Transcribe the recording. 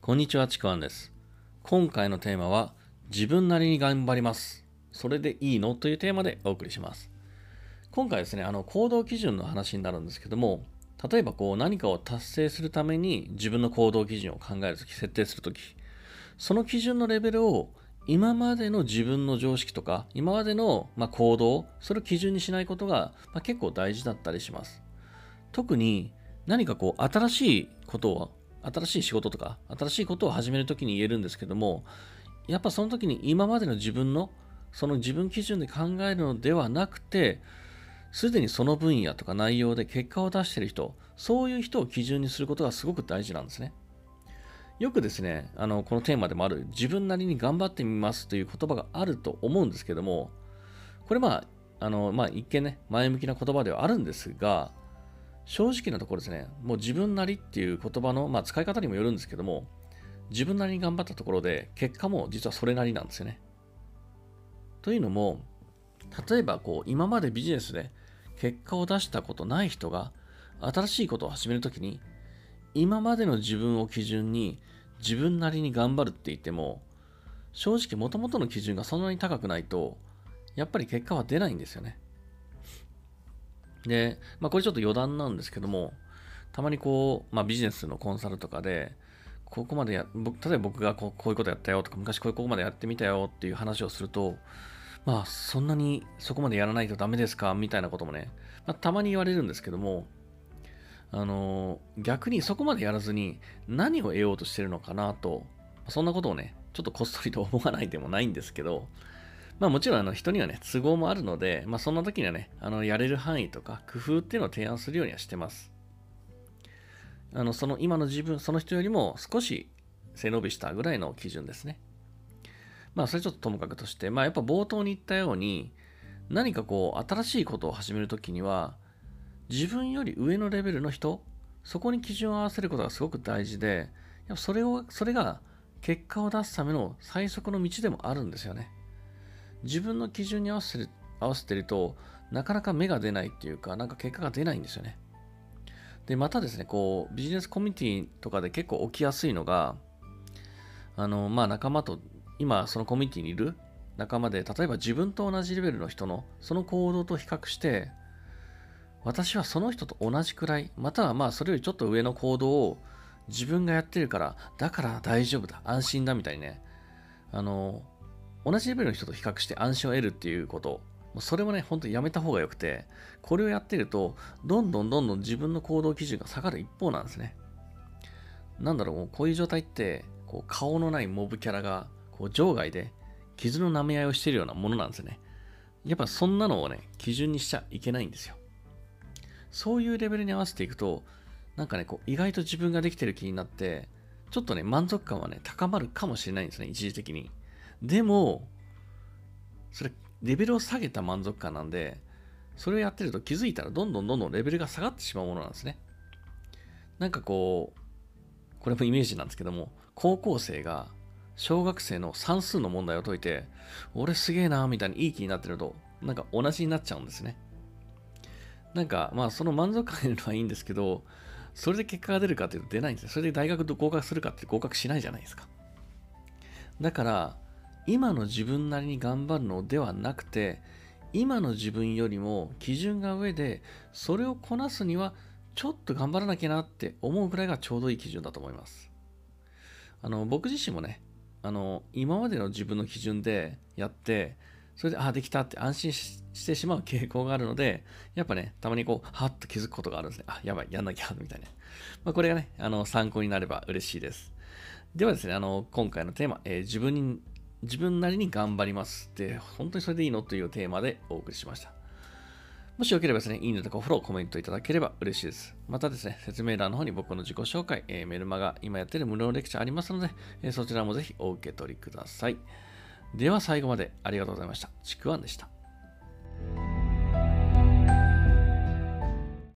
こんにちは、ちくわんです。今回のテーマは、自分なりに頑張ります。それでいいの？というテーマでお送りします。今回ですね、あの、行動基準の話になるんですけども、例えばこう何かを達成するために自分の行動基準を考えるとき、設定するとき、その基準のレベルを今までの自分の常識とか、今までのま行動、それを基準にしないことが、ま結構大事だったりします。特に何かこう新しいことを、新しい仕事とか、新しいことを始めるときに言えるんですけども、やっぱその時に今までの自分の、その自分基準で考えるのではなくて、すでにその分野とか内容で結果を出している人、そういう人を基準にすることがすごく大事なんですね。よくですね、あの、このテーマでもある自分なりに頑張ってみますという言葉があると思うんですけども、これまあ、あの、まあ一見ね、前向きな言葉ではあるんですが、正直なところですね、もう自分なりっていう言葉の、まあ、使い方にもよるんですけども、自分なりに頑張ったところで、結果も実はそれなりなんですよね。というのも、例えばこう、今までビジネスで結果を出したことない人が、新しいことを始めるときに、今までの自分を基準に自分なりに頑張るって言っても、正直元々の基準がそんなに高くないと、やっぱり結果は出ないんですよね。で、まあこれちょっと余談なんですけども、たまにこう、まあビジネスのコンサルとかで、ここまでや、例えば僕がこうこういうことやったよとか、昔こういうここまでやってみたよっていう話をすると、まあそんなにそこまでやらないとダメですか？みたいなこともね、まあ、たまに言われるんですけども、あの逆にそこまでやらずに何を得ようとしてるのかなと、そんなことをね、ちょっとこっそりと思わないでもないんですけど、まあもちろんあの人にはね、都合もあるので、まあそんな時にはね、あのやれる範囲とか工夫っていうのを提案するようにはしてます。あの、その今の自分、その人よりも少し背伸びしたぐらいの基準ですね。まあそれちょっとともかくとして、まあやっぱ冒頭に言ったように、何かこう新しいことを始めるときには、自分より上のレベルの人、そこに基準を合わせることがすごく大事で、やっぱそれを、それが結果を出すための最速の道でもあるんですよね。自分の基準に合わせる合わせてると、なかなか芽が出ないっていうか、なんか結果が出ないんですよね。で、またですね、こう、ビジネスコミュニティとかで結構起きやすいのが、あの、まあ仲間と、今そのコミュニティにいる仲間で、例えば自分と同じレベルの人のその行動と比較して、私はその人と同じくらい、またはまあそれよりちょっと上の行動を自分がやってるから、だから大丈夫だ、安心だみたいにね、あの、同じレベルの人と比較して安心を得るっていうこと、それもね、本当にやめた方がよくて、これをやってると、どんどんどんどん自分の行動基準が下がる一方なんですね。なんだろう、こういう状態って、こう顔のないモブキャラが、こう場外で傷の舐め合いをしているようなものなんですね。やっぱそんなのをね、基準にしちゃいけないんですよ。そういうレベルに合わせていくと、なんかね、こう意外と自分ができてる気になって、ちょっとね、満足感はね、高まるかもしれないんですね、一時的に。でも、それ、レベルを下げた満足感なんで、それをやってると気づいたらどんどんどんどんレベルが下がってしまうものなんですね。なんかこう、これもイメージなんですけども、高校生が小学生の算数の問題を解いて、俺すげえなーみたいにいい気になってると、なんか同じになっちゃうんですね。なんか、まあ、その満足感得るのはいいんですけど、それで結果が出るかっていうと出ないんですよ。それで大学と合格するかって合格しないじゃないですか。だから、今の自分なりに頑張るのではなくて、今の自分よりも基準が上で、それをこなすには、ちょっと頑張らなきゃなって思うくらいがちょうどいい基準だと思います。あの、僕自身もね、あの、今までの自分の基準でやって、それで、ああ、できたって安心してしまう傾向があるので、やっぱね、たまにこう、はっと気づくことがあるんですね。あ、やばい、やんなきゃ、みたいな。まあ、これがね、あの、参考になれば嬉しいです。ではですね、あの、今回のテーマ、えー、自分、自分なりに頑張りますって、本当にそれでいいのというテーマでお送りしました。もしよければですね、いいねとかフォロー、コメントいただければ嬉しいです。またですね、説明欄の方に僕の自己紹介、えー、メルマガ、今やってる無料レクチャーありますので、えー、そちらもぜひお受け取りください。では最後までありがとうございました。ちくわんでした。